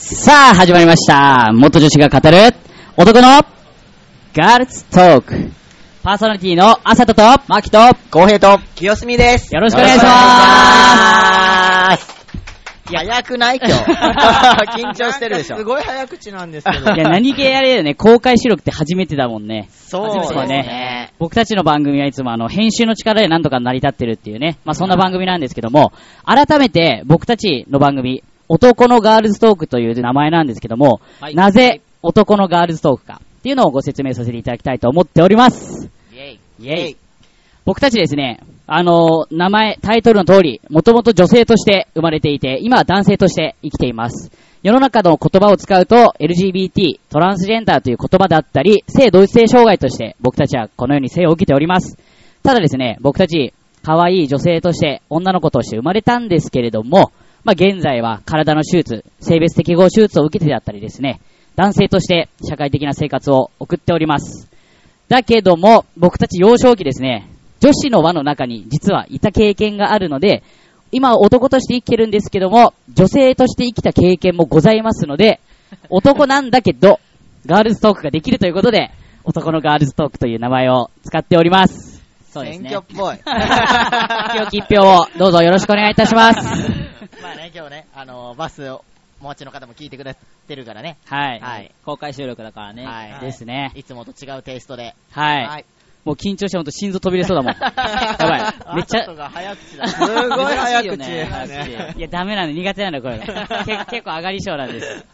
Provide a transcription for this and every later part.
さあ、始まりました。元女子が語る、男の、ガールズトーク。パーソナリティの、あさとと、まきと、公平と、清澄です。よろしくお願いしまます。早くない今日。緊張してるでしょ。すごい早口なんですけど。いや、何気やれよね、公開収録って初めてだもんね。そうですねね。僕たちの番組はいつもあの、編集の力で何とか成り立ってるっていうね、まあそんな番組なんですけども、改めて僕たちの番組、男のガールズトークという名前なんですけども、はいなぜ男のガールズトークかっていうのをご説明させていただきたいと思っております。イェイ。イェイ。僕たちですね、あのー名前、タイトルの通り、もともと女性として生まれていて、今は男性として生きています。世の中の言葉を使うと、LGBT、トランスジェンダーという言葉だったり、性同一性障害として僕たちはこのように性を受けております。ただですね、僕たち、可愛い女性として、女の子として生まれたんですけれども、まあ、現在は体の手術、性別適合手術を受けてだったりですね、男性として社会的な生活を送っております。だけども、僕たち幼少期ですね、女子の輪の中に実はいた経験があるので、今は男として生きてるんですけども、女性として生きた経験もございますので、男なんだけど、ガールズトークができるということで、男のガールズトークという名前を使っております。そうですね選挙。っぽい。一票をどうぞよろしくお願いいたします。まあね、今日ね、あの、バスを、お待ちの方も聞いてくれてるからね。はい。はい。公開収録だからね。はい。ですね。いつもと違うテイストで。はい。はい。もう緊張してほんと心臓飛び出そうだもん。やばい。めっちゃ早口だ。すごい早口珍しいよねですね。いや、ダメなんで、苦手なんだ、これ。け結構上がり症なんです。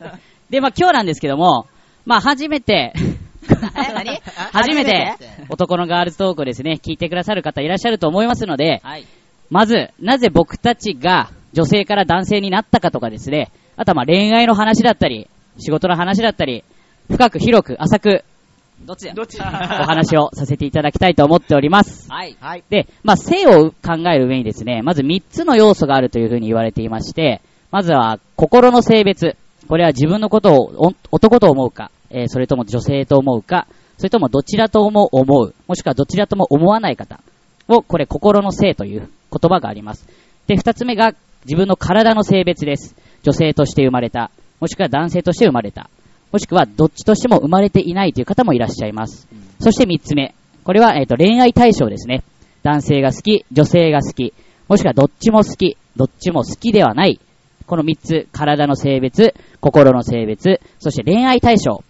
で、まあ今日なんですけども、まあ初めて、え何？初めて初めて？男のガールズトークをですね、聞いてくださる方いらっしゃると思いますので、はい。まず、なぜ僕たちが女性から男性になったかとかですね、あとはまあ恋愛の話だったり、仕事の話だったり、深く広く浅くどっちだ？どっちお話をさせていただきたいと思っております。はい。はい。で、まあ、性を考える上にですね、まず3つの要素があるというふうに言われていまして、まずは、心の性別。これは自分のことをお男と思うか、えーそれとも女性と思うか、それともどちらとも思う、もしくはどちらとも思わない方を、これ心の性という言葉があります。で、2つ目が自分の体の性別です。女性として生まれた、もしくは男性として生まれた、もしくはどっちとしても生まれていないという方もいらっしゃいます。そして3つ目。これは、えっ、と、恋愛対象ですね。男性が好き、女性が好き、もしくはどっちも好き、どっちも好きではない。この3つ、体の性別、心の性別、そして恋愛対象。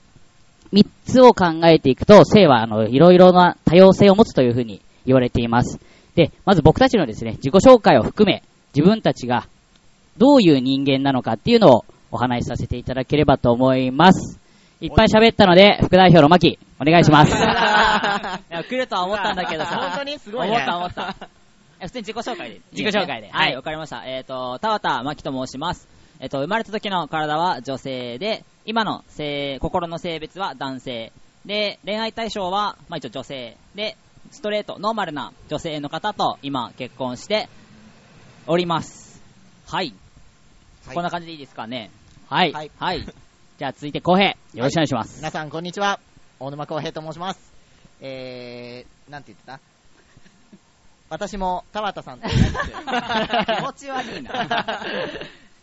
3つを考えていくと、性は、あの、いろいろな多様性を持つというふうに言われています。で、まず僕たちのですね、自己紹介を含め、自分たちがどういう人間なのかっていうのをお話しさせていただければと思います。いっぱい喋ったので、副代表の牧、お願いします。いや来るとは思ったんだけどさ。本当にすごいね思った思った。え普通に自己紹介で。自己紹介では、はいいわかりました。えっ、と、田畑真希と申します。えっ、と、生まれた時の体は女性で、今の性、心の性別は男性。で、恋愛対象は、まあ一応女性。で、ストレート、ノーマルな女性の方と今結婚しております。はい。はいこんな感じでいいですかね。はい。はいはい。じゃあ続いて、浩平、よろしくお願いします。皆さん、こんにちは。大沼康平と申します。えー、なんて言ってた？私も田畑さんと同じく気持ち悪いな。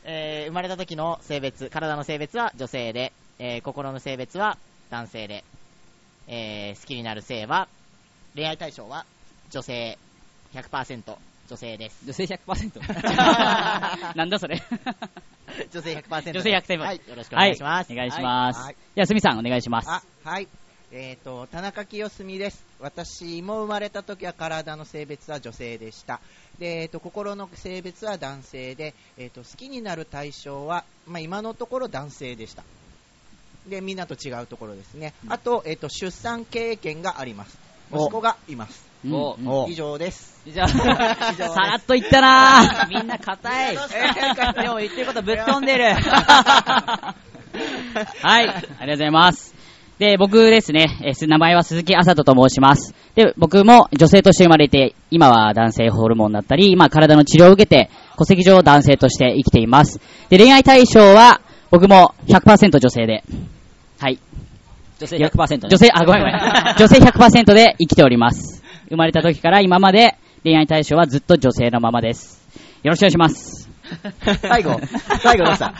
えー生まれた時の性別、体の性別は女性で、えー心の性別は男性で、えー好きになる性は、恋愛対象は女性100%女性です。女性100%。なんだそれ。女性100%。女性100%はい、よろしくお願いします。お願いします。はいじゃあ、すみさん、お願いします。あ、はい。えっ、と、田中清澄です。私も生まれた時は体の性別は女性でした。で、えっ、と、心の性別は男性で、えっ、と、好きになる対象は、まあ、今のところ男性でした。で、みんなと違うところですね。あと、えっ、と、出産経験があります。息子がいます。うんおうんお以上です。じゃあ、さらっと言ったな ぁ。みんな硬い。でも言ってることぶっ飛んでる。はい、ありがとうございます。で、僕ですね、えー名前は鈴木あさとと申します。で、僕も女性として生まれて、今は男性ホルモンだったり、今体の治療を受けて、戸籍上男性として生きています。で、恋愛対象は、僕も100%女性で、はい。女性100%ね。女性、あ、ごめんごめん。女性100%で生きております。生まれた時から今まで恋愛対象はずっと女性のままです。よろしくお願いします。最後、最後どうした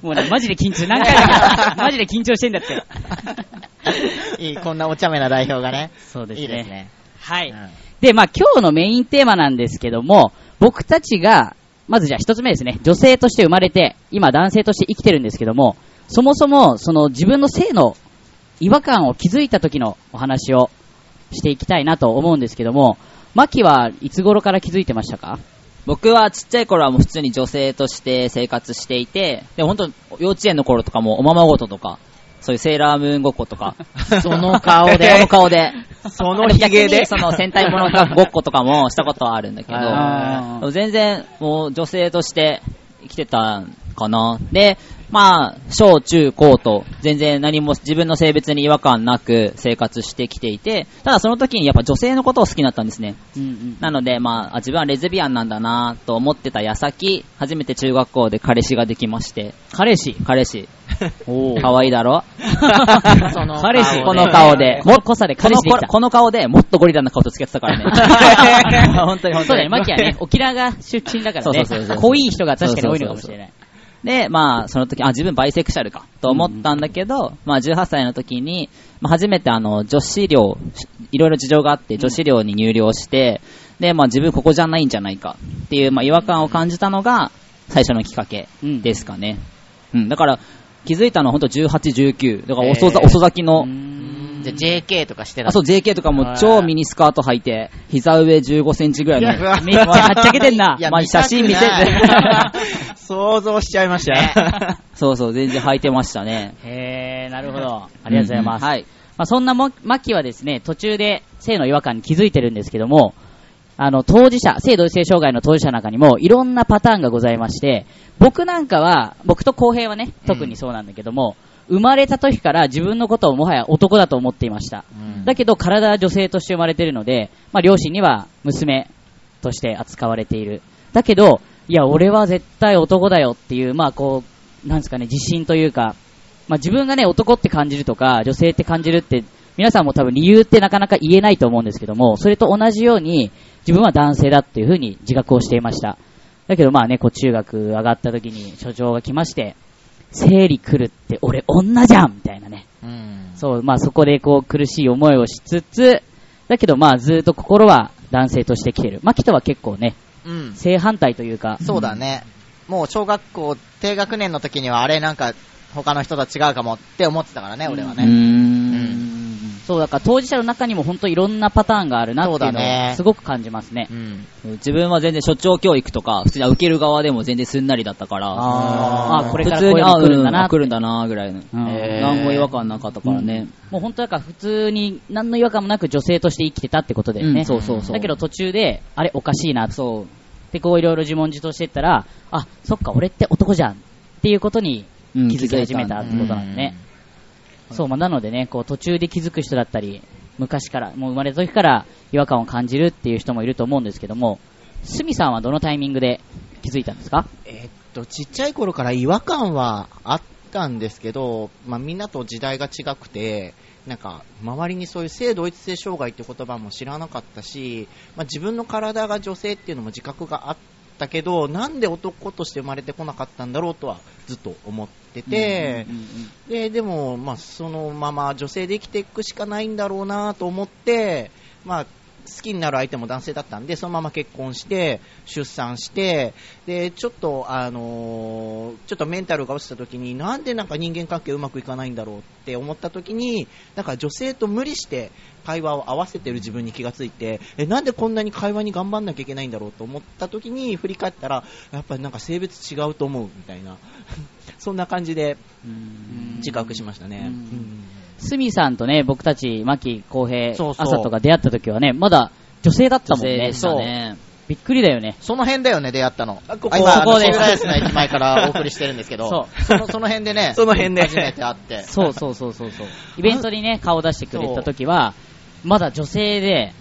もうね、マジで緊張、何回も言うマジで緊張してんだって。いい、こんなお茶目な代表がね。そうですね。いいですね。はい。うんで、まあ今日のメインテーマなんですけども、僕たちが、まずじゃあ一つ目ですね。女性として生まれて、今男性として生きてるんですけども、そもそも、その自分の性の違和感を気づいた時のお話をしていきたいなと思うんですけども、マキはいつ頃から気づいてましたか？僕はちっちゃい頃はもう普通に女性として生活していて、で、本当幼稚園の頃とかもおままごととか、そういうセーラームーンごっことか、その顔そでの。顔で、そので？その戦隊ものごっことかもしたことはあるんだけど、全然もう女性として生きてたんかな。で、まあ、小中高と全然何も自分の性別に違和感なく生活してきていて、ただその時にやっぱ女性のことを好きになったんですね。うんうん。なので、まあ、あ自分はレズビアンなんだなと思ってた矢先、初めて中学校で彼氏ができまして、彼氏？彼氏、お可愛いだろ？彼氏。この顔でもっこさで彼氏できた。この顔でもっとゴリラな顔と付き合ってたからね。本当に本当に。そうだね、マキはね、沖縄が出身だからねそうそうそうそう、濃い人が確かに多いのかもしれない。で、まあ、その時、あ、自分バイセクシャルか、と思ったんだけど、まあ、18歳の時に、まあ、初めてあの、女子寮、いろいろ事情があって、女子寮に入寮して、で、まあ、自分ここじゃないんじゃないか、っていう、まあ、違和感を感じたのが、最初のきっかけうん。ですかね。うん、だから、気づいたのは本当18、19。だから遅遅咲きの、じゃあ JK とかしてたあ、そう、JK とかも超ミニスカート履いて、膝上15センチぐらいの。めっちゃはっちゃけてんな。いやまあ、写真見せて。想像しちゃいましたね。そうそう、全然履いてましたね。へー、なるほど。ありがとうございます。んんはい。まあ、そんなもマキはですね、途中で性の違和感に気づいてるんですけども、あの、当事者、性同一性障害の当事者の中にもいろんなパターンがございまして、僕なんかは、僕と公平はね、特にそうなんだけども、生まれた時から自分のことをもはや男だと思っていました。うんだけど体は女性として生まれているので、まあ両親には娘として扱われている。だけど、いや、俺は絶対男だよっていう、まあこう、なんですかね、自信というか、まあ自分がね、男って感じるとか、女性って感じるって、皆さんも多分理由ってなかなか言えないと思うんですけども、それと同じように、自分は男性だっていうふうに自覚をしていました。だけどまあね、こう中学上がった時に所長が来まして、生理来るって俺女じゃんみたいなね。うん。そう、まあそこでこう苦しい思いをしつつ、だけどまあずっと心は男性として来てる。マキトは結構ね、うん。正反対というか、そうだね。もう小学校低学年の時にはあれなんか他の人とは違うかもって思ってたからね、俺はね。ん。そうだから当事者の中にも本当いろんなパターンがあるなっていうのをすごく感じますね。うん。自分は全然所長教育とか、普通に受ける側でも全然すんなりだったから、あーあ、これから普通に、こういう来るんだなあ。来るんだな、ぐらいの。何も違和感なかったからね。もう本当だから普通に何の違和感もなく女性として生きてたってことだよね。うんそうそうそうだけど途中で、あれおかしいなってそう。でこういろいろ自問自答していったら、あ、そっか俺って男じゃんっていうことにうん気づき始めたってことなんだね。そう、まあ、なのでね、こう途中で気づく人だったり、昔から、もう生まれた時から違和感を感じるっていう人もいると思うんですけども、スミさんはどのタイミングで気づいたんですか？えっと、ちっちゃい頃から違和感はあったんですけど、まあ、みんなと時代が違くて、なんか、周りにそういう性同一性障害って言葉も知らなかったし、まあ、自分の体が女性っていうのも自覚があったけど、なんで男として生まれてこなかったんだろうとはずっと思ってて、うんうん。で、でも、まあ、そのまま女性で生きていくしかないんだろうなと思って、まあ、好きになる相手も男性だったんで、そのまま結婚して、出産して、で、ちょっと、あのーちょっとメンタルが落ちた時に、なんでなんか人間関係うまくいかないんだろうって思った時に、なんか女性と無理して会話を合わせてる自分に気がついて、え、なんでこんなに会話に頑張んなきゃいけないんだろうと思った時に、振り返ったら、やっぱりなんか性別違うと思うみたいな、そんな感じで自覚しましたね。うん。うんスミさんとね、僕たち、牧、浩平、そうそう朝とか出会った時はね、まだ女性だったもんね。女性でしたね。びっくりだよね。その辺だよね、出会ったの。あここあ今、ここであのシーライスの駅前からお送りしてるんですけど、そそのその辺でね、その辺で初めて会って。そうそうそうそうそう。イベントにね、顔出してくれた時は、まだ女性で、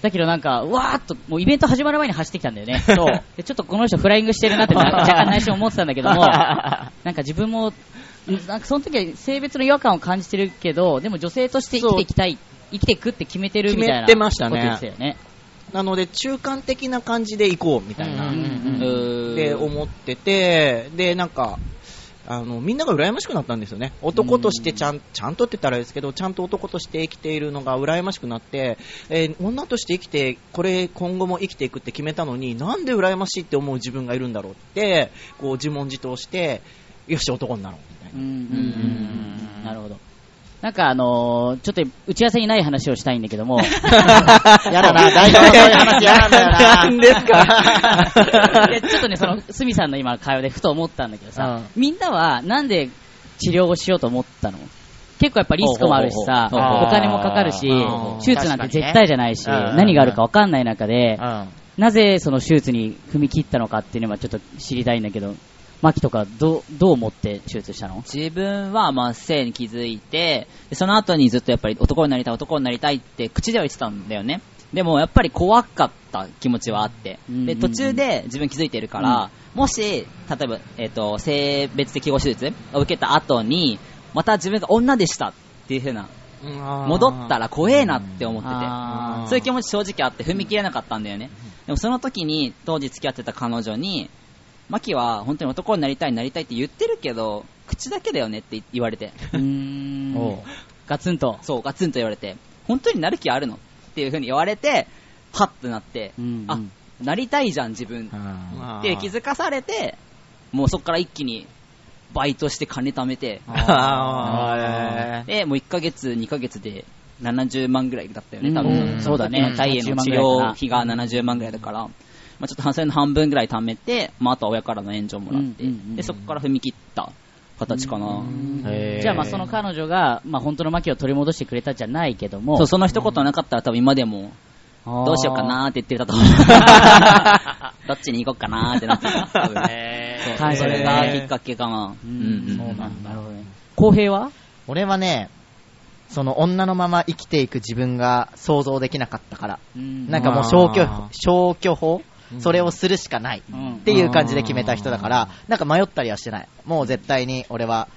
だけどなんか、うわーっと、もうイベント始まる前に走ってきたんだよね。そう。で、ちょっとこの人フライングしてるなってな若干内心思ってたんだけども、なんか自分も、んなんかその時は性別の違和感を感じてるけど、でも女性として生きていきたい、生きていくって決めてるみたいな。決めてましたねことでしたよね。なので、中間的な感じで行こうみたいな。うんうんうーって思ってて、で、なんか、あの、みんなが羨ましくなったんですよね。男としてちゃん、ちゃんとって言ったらあれですけど、ちゃんと男として生きているのが羨ましくなって、えー女として生きて、これ今後も生きていくって決めたのに、なんで羨ましいって思う自分がいるんだろうって、こう自問自答して、よし、男になろう、たいな。うん。なるほど。なん。かあのーちょっと打ち合わせにない話をしたいん。だけども、やだな、大丈夫そういう話やなん。だな。なん。ですかちょっとね、その、すみさん。の今会話でふと思ったん。だけどさ、うみん。なはなん。で治療をしようと思ったの結構やっぱリスクもあるしさ、お金もかかるし、手術なん。て絶対じゃないし、何があるかわかん。ない中で、なぜその手術に踏み切ったのかっていうのはちょっと知りたいん。だけど、マキとかどう、どう思って手術したの？自分は、まあ、性に気づいて、でその後にずっとやっぱり男になりたい、男になりたいって口では言ってたんだよね。でも、やっぱり怖かった気持ちはあって。で、途中で自分気づいてるから、もし、例えば、えっ、と、性別適合手術を受けた後に、また自分が女でしたっていう風な、戻ったら怖えなって思ってて。そういう気持ち正直あって踏み切れなかったんだよね。でもその時に当時付き合ってた彼女に、マキは本当に男になりたいなりたいって言ってるけど、口だけだよねって言われて。うーんガツンと。そう、ガツンと言われて、本当になる気あるのっていう風に言われて、はっとなって、うんあ、なりたいじゃん自分。うんって気づかされて、もうそこから一気にバイトして金貯めて、で、もう1ヶ月、2ヶ月で70万ぐらいだったよね、多う分。ん。そうだね。体への治療費が70万ぐらいだから、まあちょっとそれの半分ぐらい貯めて、まああとは親からの援助もらって、で、そこから踏み切った形かな。へー。じゃあまあその彼女が、まあ本当のマキを取り戻してくれたじゃないけども、そう、その一言なかったら多分今でも、どうしようかなーって言ってたと思う。どっちに行こうかなーってなってた。多分へーそれがきっかけかな。ううんそうなんだ。公平は？俺はね、その女のまま生きていく自分が想像できなかったから。なんかもう消去消去法？それをするしかない。うんっていう感じで決めた人だから、なんか迷ったりはしてない。もう絶対に俺は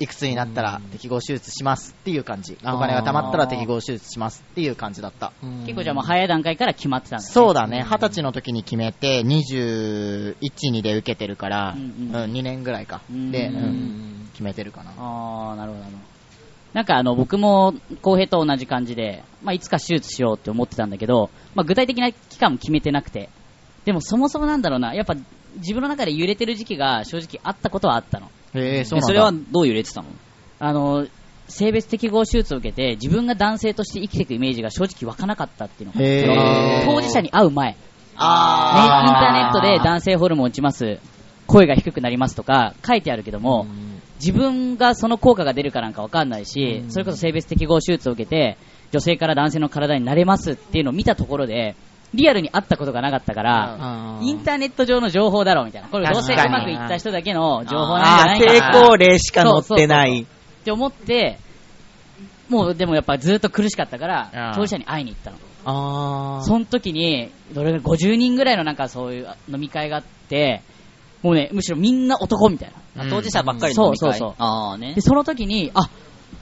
いくつになったら適合手術しますっていう感じ。お金が貯まったら適合手術しますっていう感じだった。結構じゃあもう早い段階から決まってたんだね。そうだね、二十歳の時に決めて、21、2で受けてるから、ううんん、うん2年ぐらいか。うんで、ううんん、決めてるかな。ああ、なるほどなんかあの、僕も、公平と同じ感じで、まあ、いつか手術しようって思ってたんだけど、まあ、具体的な期間も決めてなくて、でもそもそもなんだろうな、やっぱ自分の中で揺れてる時期が正直あったことはあったの。へえ、そうそれはどう揺れてたの？あの、性別適合手術を受けて、自分が男性として生きていくイメージが正直湧かなかったっていうのが、へー。当事者に会う前、ね、インあターネットで男性ホルモン打ちます、声が低くなりますとか書いてあるけども、自分がその効果が出るかなんかわかんないし、それこそ性別適合手術を受けて、女性から男性の体になれますっていうのを見たところで、リアルに会ったことがなかったから、インターネット上の情報だろうみたいな。これどうせうまくいった人だけの情報なんじゃないかな。成功例しか載ってない。って思って、もうでもやっぱずっと苦しかったから当事者に会いに行ったの。あー。その時に、どれぐらい、50人ぐらいのなんかそういう飲み会があって、もうね、むしろみんな男みたいな。うん当事者ばっかりの飲み会そうそうそうああねで、。その時に、あ、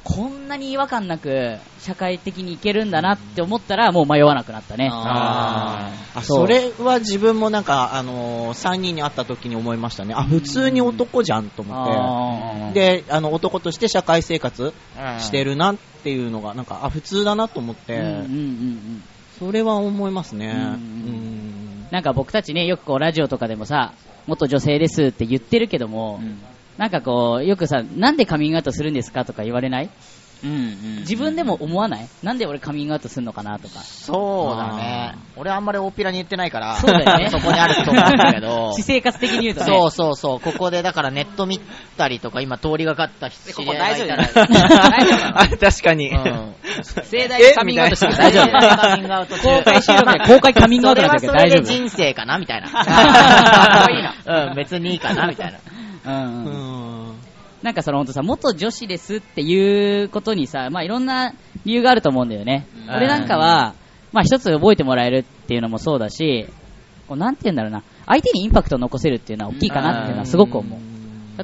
こんなに違和感なく社会的にいけるんだなって思ったら、もう迷わなくなったね。ああそれは自分もなんか、あのー、3人に会った時に思いましたね。あ、普通に男じゃんと思って。で、あの、男として社会生活ーしてるなっていうのが、なんか、あ、普通だなと思って、うんうんうんうん。それは思いますね。うんうんなんか僕たちね、よくこうラジオとかでもさ、元女性ですって言ってるけども、うん。なんかこう、よくさ、なんでカミングアウトするんですかとか言われない？うんうん。自分でも思わない？なんで俺カミングアウトするのかなとか。そうだね。俺あんまり大っぴらに言ってないから、そうだよねそこにあると思うんだけど。私生活的に言うとね。そうそうそう。ここでだからネット見たりとか、今通りがかった人ここ大丈夫知り合いがい？たら大丈夫なの？あ、確かに。うん盛大にカミングアウトしてる大丈夫カミングアウト中公開収録で公開カミングアウトだけど それはそれ大丈夫。で人生かな？みたいな。かっこいいな。うん、別にいいかな？みたいな。うんううん。ん。なんかその本当さ、元女子ですっていうことにさ、まあいろんな理由があると思うんだよね。うん俺なんかは、まあ一つ覚えてもらえるっていうのもそうだし、こうなんて言うんだろうな、相手にインパクトを残せるっていうのは大きいかなっていうのはすごく思う。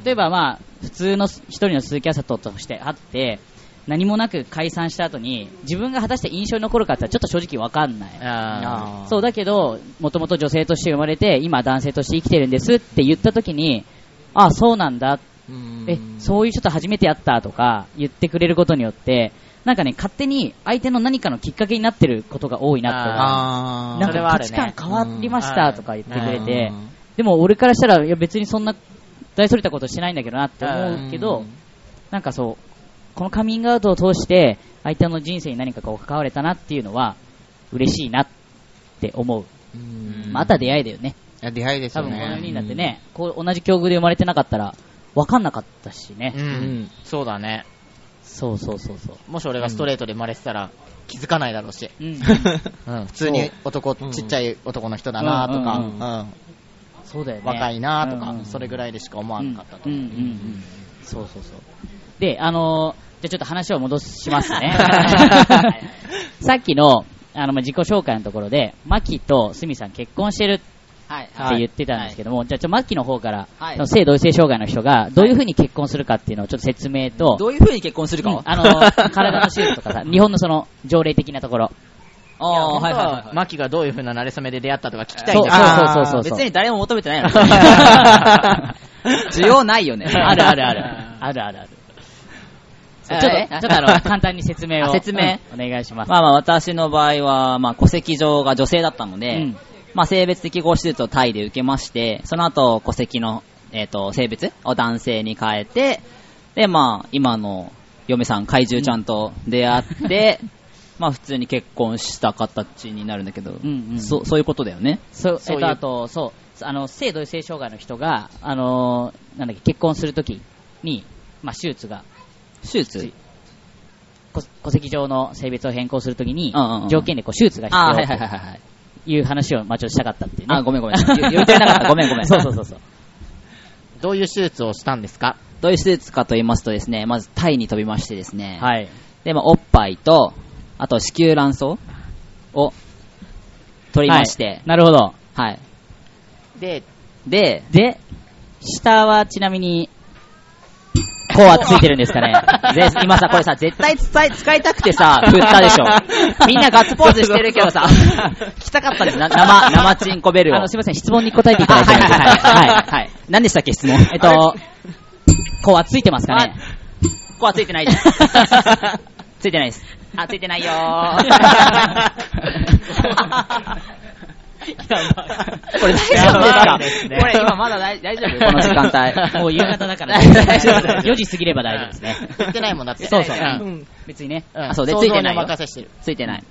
例えばまあ、普通の一人の鈴木あさととして会って、何もなく解散した後に、自分が果たして印象に残るかってちょっと正直わかんない。あそうだけど、もともと女性として生まれて、今男性として生きてるんですって言った時に、あ、そうなんだ。え、そういう人と初めて会ったとか言ってくれることによって、なんかね、勝手に相手の何かのきっかけになってることが多いなって思う。あーなんか価値観変わりましたとか言ってくれてうん、でも俺からしたら、いや別にそんな大それたことしてないんだけどなって思うけど、なんかそう、このカミングアウトを通して、相手の人生に何かこう関われたなっていうのは、嬉しいなって思う。うんまた出会いだよね。いや出会いですよね。多分この4人だってね、こう同じ境遇で生まれてなかったら、分かんなかったしねう。ん。そうだね。そうそうそうそう。もし俺がストレートで生まれてたら気づかないだろうし。うん。うん。普通に男、ちっちゃい男の人だなとか、うんうんそうだよね。若いなとかうんうん、それぐらいでしか思わなかったと思う。うんうんうんそうそうそう。で、あのーじゃあちょっと話を戻しますね。さっきの、あの、まあ、自己紹介のところで、マキとスミさん結婚してるはい。って言ってたんですけども、じゃあちょっとマキの方から、はいその性同一性障害の人がどういうふうに結婚するかっていうのをちょっと説明と、どういう風に結婚するか？うんあのー 体の手術とかさ、日本のその条例的なところ。ああ、はいはいはいはい。マキがどういう風な慣れ初めで出会ったとか聞きたいそうんだそうけど。そうそうそう。別に誰も求めてないの。需要ないよね。あるあるある。あるあるある。ちょっと、ちょえっとあの、簡単に説明を。あ説明？うんお願いします。まあまあ私の場合は、まあ戸籍上が女性だったので、うんまあ性別適合手術をタイで受けまして、その後戸籍の、えっ、と、性別を男性に変えて、で、まあ今の嫁さん怪獣ちゃんと出会って、まあ普通に結婚した形になるんだけど、うんうん。そそういうことだよね。そう、えっと、あと、そう、あの、性同一性障害の人が、あのーなんだっけ、結婚するときに、まあ、手術が、手術？こ戸籍上の性別を変更するときにうんうんう、ん。条件でこう手術が必要。はいはいはいはい。という話を、まあ、ちょっとしたかったっていうね。あ、ごめんごめん。言言ってなかった。ごめんごめん。そうそうそうそう。どういう手術をしたんですか？どういう手術かと言いますとですね、まずタイに飛びましてですね、はい。で、まあ、おっぱいと、あと子宮卵巣を取りまして、はいなるほど。はい。で、で、で、下はちなみに、こうはついてるんですかね。ぜ今さ、これさ、絶対使い使いたくてさ、振ったでしょ。みんなガッツポーズしてるけどさ、来たかったんです、な生、生チンコベルを。あの、すいません、質問に答えていただいてもいいですかはいはいはい。何でしたっけ、質問？えっと、こうはついてますかね。ここはついてないです。ついてないです。あ、ついてないよー。これ大丈夫ですかこれ今まだ大大丈夫？この時間帯。もう夕方だから、大丈夫4時過ぎれば大丈夫ですね。言ってないもんだって。そうそう。うん。別にね。うん。あそうでついてない。ついてない。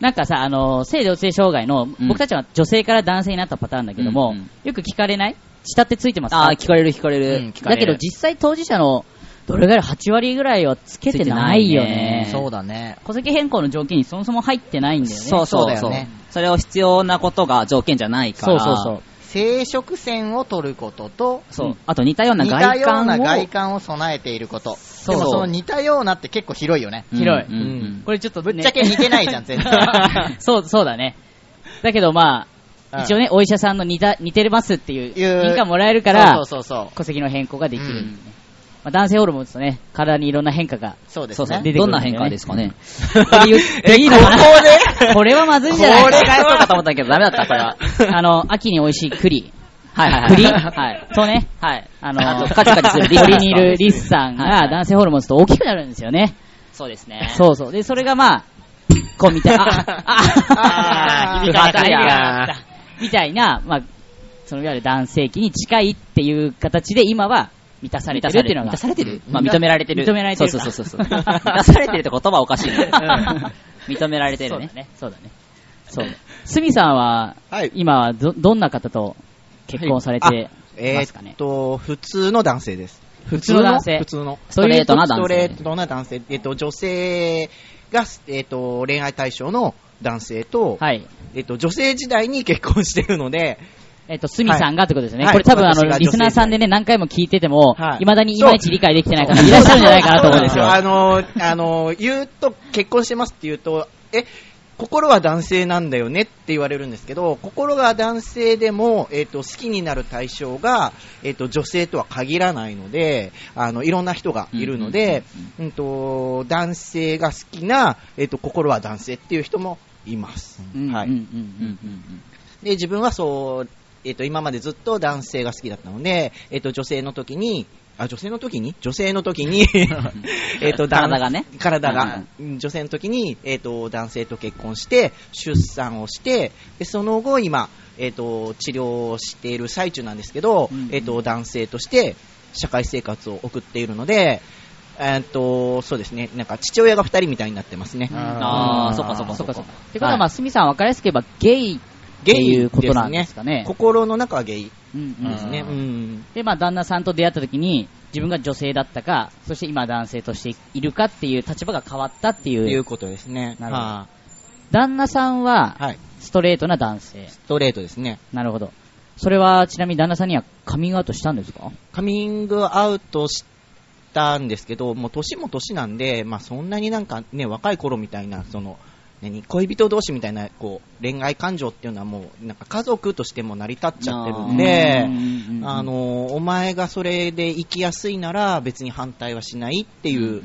なんかさ、あの、性同性障害の、ん。僕たちは女性から男性になったパターンだけども、よく聞かれない下ってついてますかあー、聞かれる聞かれるだけど実際当事者の、どれぐらい8割ぐらいはつけてないよね。そうだね。戸籍変更の条件にそもそも入ってないんだよね。そうそうそうそうだよね。それを必要なことが条件じゃないから。そうそうそう。生殖線を取ることと、そううんあと似たような似た外ような観を。外観を備えていること。そうでもその似たようなって結構広いよね。うん広いうんうんこれちょっと、ぶっちゃけ似てないじゃん、全然。そう、そうだね。だけどまあ、うん一応ね、お医者さんの似た、似てますっていういう認可もらえるからそう、そうそう戸籍の変更ができる、うんまあ、男性ホルモンですとね、体にいろんな変化が。そう。ですそうそう。ね。出てくるんだよねどんな変化ですかね？これ言っていいのかな？これはまずいんじゃない？これがそうかと思ったけどダメだった、これは。あの、秋に美味しい栗。はいはいはい。栗？はい。とね、はい。あの、カチカチするリにいるリスさんが男性ホルモンすると大きくなるんですよね。そうですね。そうそう。で、それがまあ、こうみたいな、あー響かなかった響かなかったみたいな、まあ、そのいわゆる男性器に近いっていう形で今は満たされてるっていうのが。満たされてる？うんまあ認められてる。認められてるかそうそうそうそう。満たされてるって言葉おかしいね。認められてるね。そうだね。そうだね。そう。スミさんは、はい今はど、どんな方と結婚されてえますかね？ーっ。と、普通の男性です。普通の男性？普通の。ストレートな男性ストレートな男性。えっと、女性が、えっと、恋愛対象の男性と、はい。えっと、女性時代に結婚してるので、えっと、スミさんがってことですね。はいこれ多分あの、リスナーさんでね、何回も聞いてても、はい未だにいまいち理解できてない方いらっしゃるんじゃないかなと思うんですよ。あの、あの、言うと、結婚してますって言うと、え、心は男性なんだよねって言われるんですけど、心が男性でも、えっ、と、好きになる対象が、えっ、と、女性とは限らないので、あの、いろんな人がいるので、うんと、男性が好きな、えっ、と、心は男性っていう人もいます。はい。で、自分はそう、えっ、と、今までずっと男性が好きだったので、えっ、と、女性の時に、あ、女性の時に？女性の時に、えっと、男 体がね。体が、女性の時に、えっ、と、男性と結婚して、出産をして、で、その後、今、えっ、と、治療をしている最中なんですけど、うんうん。えっ、と、男性として社会生活を送っているので、えっ、と、そうですね、なんか父親が二人みたいになってますね。あー。そっかそっかそっか。そってことは、まあ、すみさん分かりやすく言えば、ゲイっていうことなんですかね。心の中はゲイうんうんですね。ううん。で、まあ、旦那さんと出会った時に、自分が女性だったか、そして今男性としているかっていう立場が変わったってといいううことですね。なるほどは旦那さんは、いはい。ストレートな男性。ストレートですね。なるほど。それは、ちなみに旦那さんにはカミングアウトしたんですか？カミングアウトしたんですけど、もう年も年なんで、まあそんなになんかね、若い頃みたいな、その、何、恋人同士みたいな、こう、恋愛感情っていうのはもう、なんか家族としても成り立っちゃってるんであの、お前がそれで生きやすいなら別に反対はしないっていう、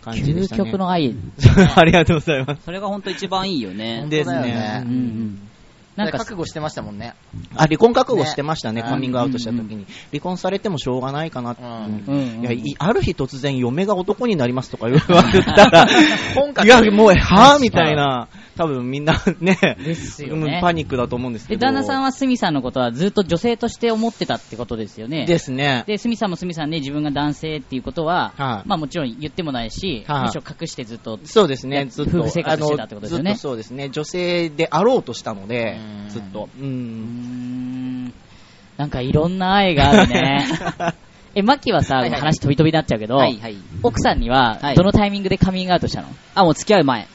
感じで究したね。極の愛。ありがとうございます。それが本当一番いいよね。ですねうんうん。なんか、覚悟してましたもんね。あ、離婚覚悟してましたね、ねカミングアウトした時に。離婚されてもしょうがないかなって。うんうんうんいや、いある日突然嫁が男になりますとか言われたら、いや、もう、はぁみたいな、多分みんな ね、ですよねうんパニックだと思うんですけで、ど。旦那さんはスミさんのことはずっと女性として思ってたってことですよね。ですね。で、スミさんもスミさんで自分が男性っていうことは、はいまあもちろん言ってもないし、はいむしろ隠してずっと、そうですね、やずっと。夫婦生活してたってことですよねあのずっとそうですね。女性であろうとしたのでうん、ずっと。う。んん、なんかいろんな愛があるね。え、マキはさ、はいはい話飛び飛びになっちゃうけど、はいはい。奥さんにははいどのタイミングでカミングアウトしたの？あ、もう付き合う前。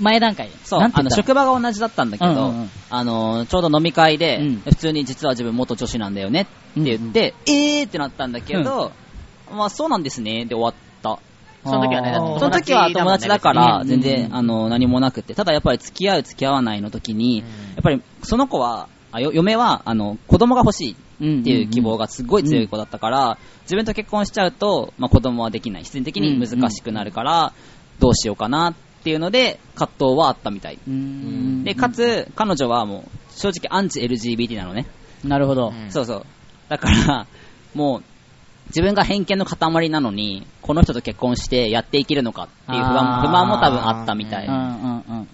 前段階。で。そう、あの、職場が同じだったんだけど、うんうんうん。あの、ちょうど飲み会で、うん。普通に実は自分元女子なんだよねって言って、えーってなったんだけど、まあそうなんですね、で終わった。その時はね、その時は友達だから、全然、あの、何もなくて。ただやっぱり付き合う付き合わないの時に、うん。やっぱりその子は、嫁は、あの、子供が欲しいうんっていう希望がすごい強い子だったから、自分と結婚しちゃうと、まあ、子供はできない。必然的に難しくなるから、どうしようかなっていうので、葛藤はあったみたい。で、かつ、彼女はもう、正直アンチ LGBT なのね。なるほど。うんそうそう。だから、もう、自分が偏見の塊なのに、この人と結婚してやっていけるのかっていう不安不満も多分あったみたい。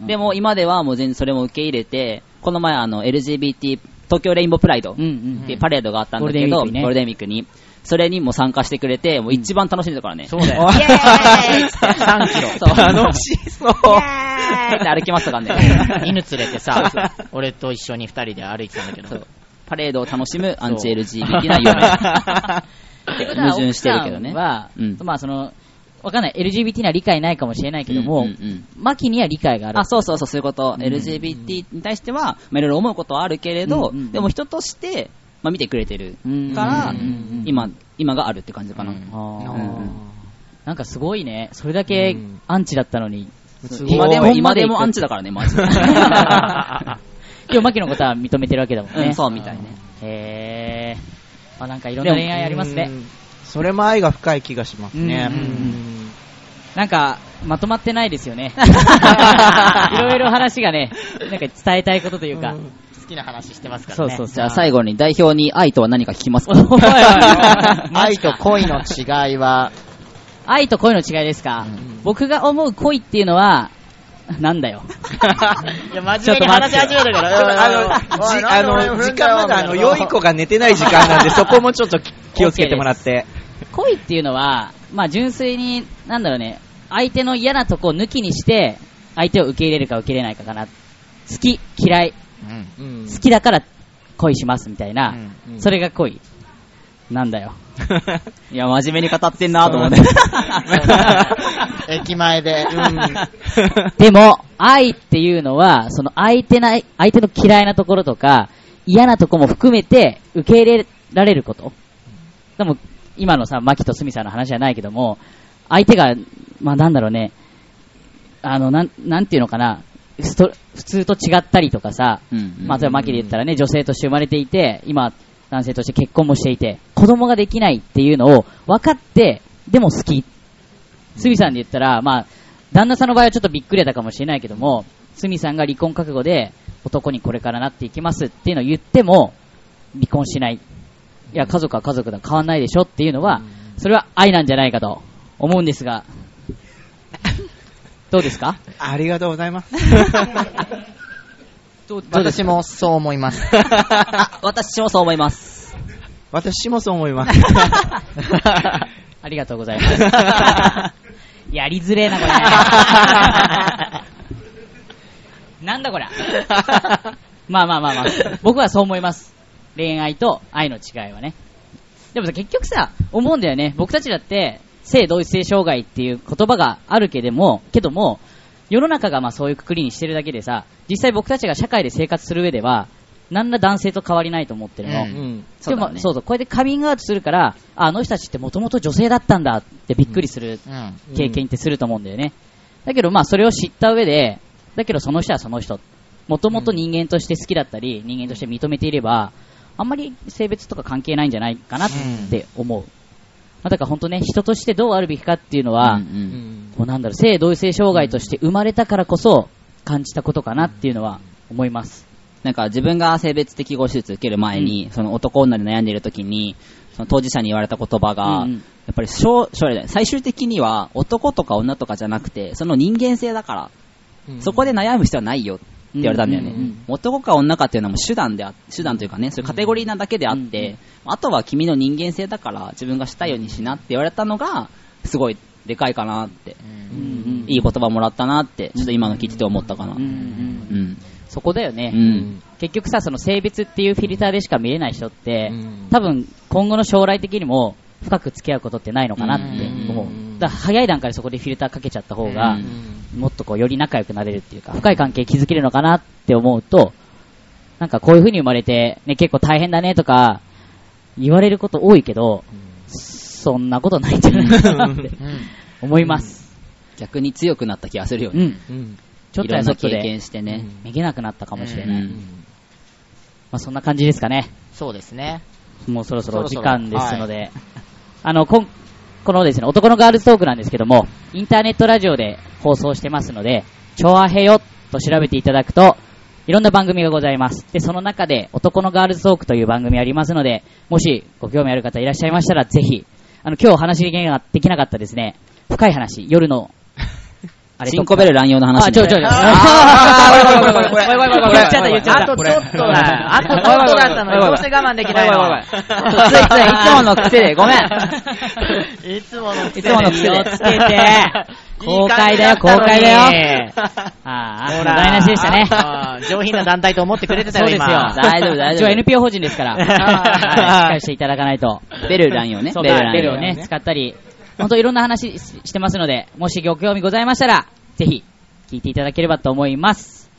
でも今ではもう全然それも受け入れて、この前あの LGBT 東京レインボープライドっていうパレードがあったんだけど、ゴールデンウィークにねゴールデンウィークに。それにも参加してくれて、もう一番楽しんでたからね。そうだよ。イエーイ3キロ。そう。楽しそう。って歩きましたからね。犬連れてさ、俺と一緒に二人で歩いてたんだけど。パレードを楽しむアンチ LGBT な夢。矛盾してるけどね。は、うんまあその、わかんない。LGBT には理解ないかもしれないけども、うんうんうんマキには理解がある。あ、そうそうそう、そういうこと。うん LGBT に対しては、まあいろいろ思うことはあるけれど、うんうんでも人として、まあ見てくれてるうんから、今、今があるって感じかな。なんかすごいね。それだけうんアンチだったのに。今でも、今でもアンチだからね、マジで。でもマキのことは認めてるわけだもんね。うん、そうみたいね。へー。あ、なんかいろんな恋愛ありますね。うん。それも愛が深い気がしますね。なんか、まとまってないですよね。いろいろ話がね、なんか伝えたいことというか。好きな話してますからね。そうそうそう。じゃあ最後に代表に愛とは何か聞きますか？愛と恋の違いは、愛と恋の違いですか、うん僕が思う恋っていうのは、なんだよ。いや、真面目に話し始めたから。あの、じあの、時間まだあの、良い子が寝てない時間なんで、そこもちょっと気気をつけてもらって。恋っていうのは、まあ純粋に、なんだろうね、相手の嫌なとこを抜きにして、相手を受け入れるか受け入れないかかな。好き、嫌い、うん。うん好きだから恋しますみたいな、うんそれが恋。なんだよ。いや、真面目に語ってんなと思って。駅前で。でも、愛っていうのは、その相手な、相手の嫌いなところとか、嫌なところも含めて受け入れられること。でも、今のさ、マキとスミさんの話じゃないけども、相手が、まあなんだろうね、あの、なん、なんていうのかな、普通と違ったりとかさ、まあ、例えばマキで言ったらね、女性として生まれていて、今、男性として結婚もしていて、子供ができないっていうのを分かって、でも好き。スミさんで言ったら、まあ、旦那さんの場合はちょっとびっくりだったかもしれないけども、スミさんが離婚覚悟で男にこれからなっていきますっていうのを言っても、離婚しない。いや、家族は家族だ、変わんないでしょっていうのは、それは愛なんじゃないかと思うんですが、どうですか？ありがとうございます。私もそう思います。あ私もそう思います。私もそう思います。ありがとうございます。やりづれえな、これ。なんだこれ。まあまあまあまあ、僕はそう思います。恋愛と愛の違いはね。でもさ、結局さ、思うんだよね。僕たちだって、性同一性障害っていう言葉があるけども、けども、世の中がまあそういうくくりにしてるだけでさ、実際僕たちが社会で生活する上では、何ら男性と変わりないと思ってるの。うんうん。でも、ねそうそう、こうやってカミングアウトするから、ああの人たちってもともと女性だったんだってびっくりするうん。経験ってすると思うんだよね。だけどまあそれを知った上で、だけどその人はその人。もともと人間として好きだったり、人間として認めていれば、あんまり性別とか関係ないんじゃないかなって思う。まあ、だから本当ね、人としてどうあるべきかっていうのは、うんううん。んもうなんだろう、性同一性障害として生まれたからこそ感じたことかなっていうのは思います。なんか自分が性別適合手術受ける前に、その男女で悩んでいる時に、その当事者に言われた言葉が、うんうん。やっぱり将将来最終的には男とか女とかじゃなくて、その人間性だから、うん。そこで悩む必要はないよ。って言われたんだよね。男か女かっていうのはもう手段であ、手段というかね、そういうカテゴリーなだけであって、あとは君の人間性だから自分がしたいようにしなって言われたのが、すごいでかいかなって、いい言葉もらったなって、ちょっと今の聞いてて思ったかな。うん。そこだよね。うん。結局さ、その性別っていうフィルターでしか見れない人って、うん多分今後の将来的にも深く付き合うことってないのかなって思う。うんだから早い段階でそこでフィルターかけちゃった方が、うんもっとこうより仲良くなれるっていうか、深い関係築けるのかなって思うと、なんかこういう風に生まれて、ね、結構大変だねとか、言われること多いけど、そんなことないんじゃないかなって思います。逆に強くなった気がするよね。うん。うんちょっとやそっとで、験してね。めげなくなったかもしれない。うんまあそんな感じですかね。そうですね。もうそろそろお時そろそろ間ですので、あの、こん、このですね、男のガールズトークなんですけども、インターネットラジオで放送してますので、チョアヘヨと調べていただくと、いろんな番組がございます。で、その中で、男のガールズトークという番組ありますので、もしご興味ある方いらっしゃいましたら、ぜひ、あの、今日お話できなかったですね、深い話、夜の、あチンコベル乱用の話あ、ちょちょちょ。あーごめんごめんごめんごめんごめん言っちゃった言っちゃった。あとちょっとだ。あとちょっとだったのに、どうして我慢できないの。ついつい、いつもの癖で、ごめん。いつものいつもの癖で気をつけて、公開だよ、公開だよ。ああ、ほら。台無しでしたね。上品な団体と思ってくれてたよ、そうですよ。今。大丈夫大丈夫一応 NPO 法人ですから、はいしっかりしていただかないと。ベル乱用ね。ベル乱用ベルをね、使ったり、本当いろんな話ししてますので、もしご興味ございましたら、ぜひ、聞いていただければと思います。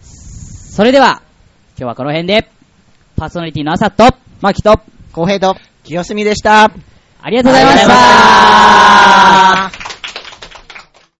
それでは、今日はこの辺で、パーソナリティの朝と、マキと、公平と。清澄でした。ありがとうございました。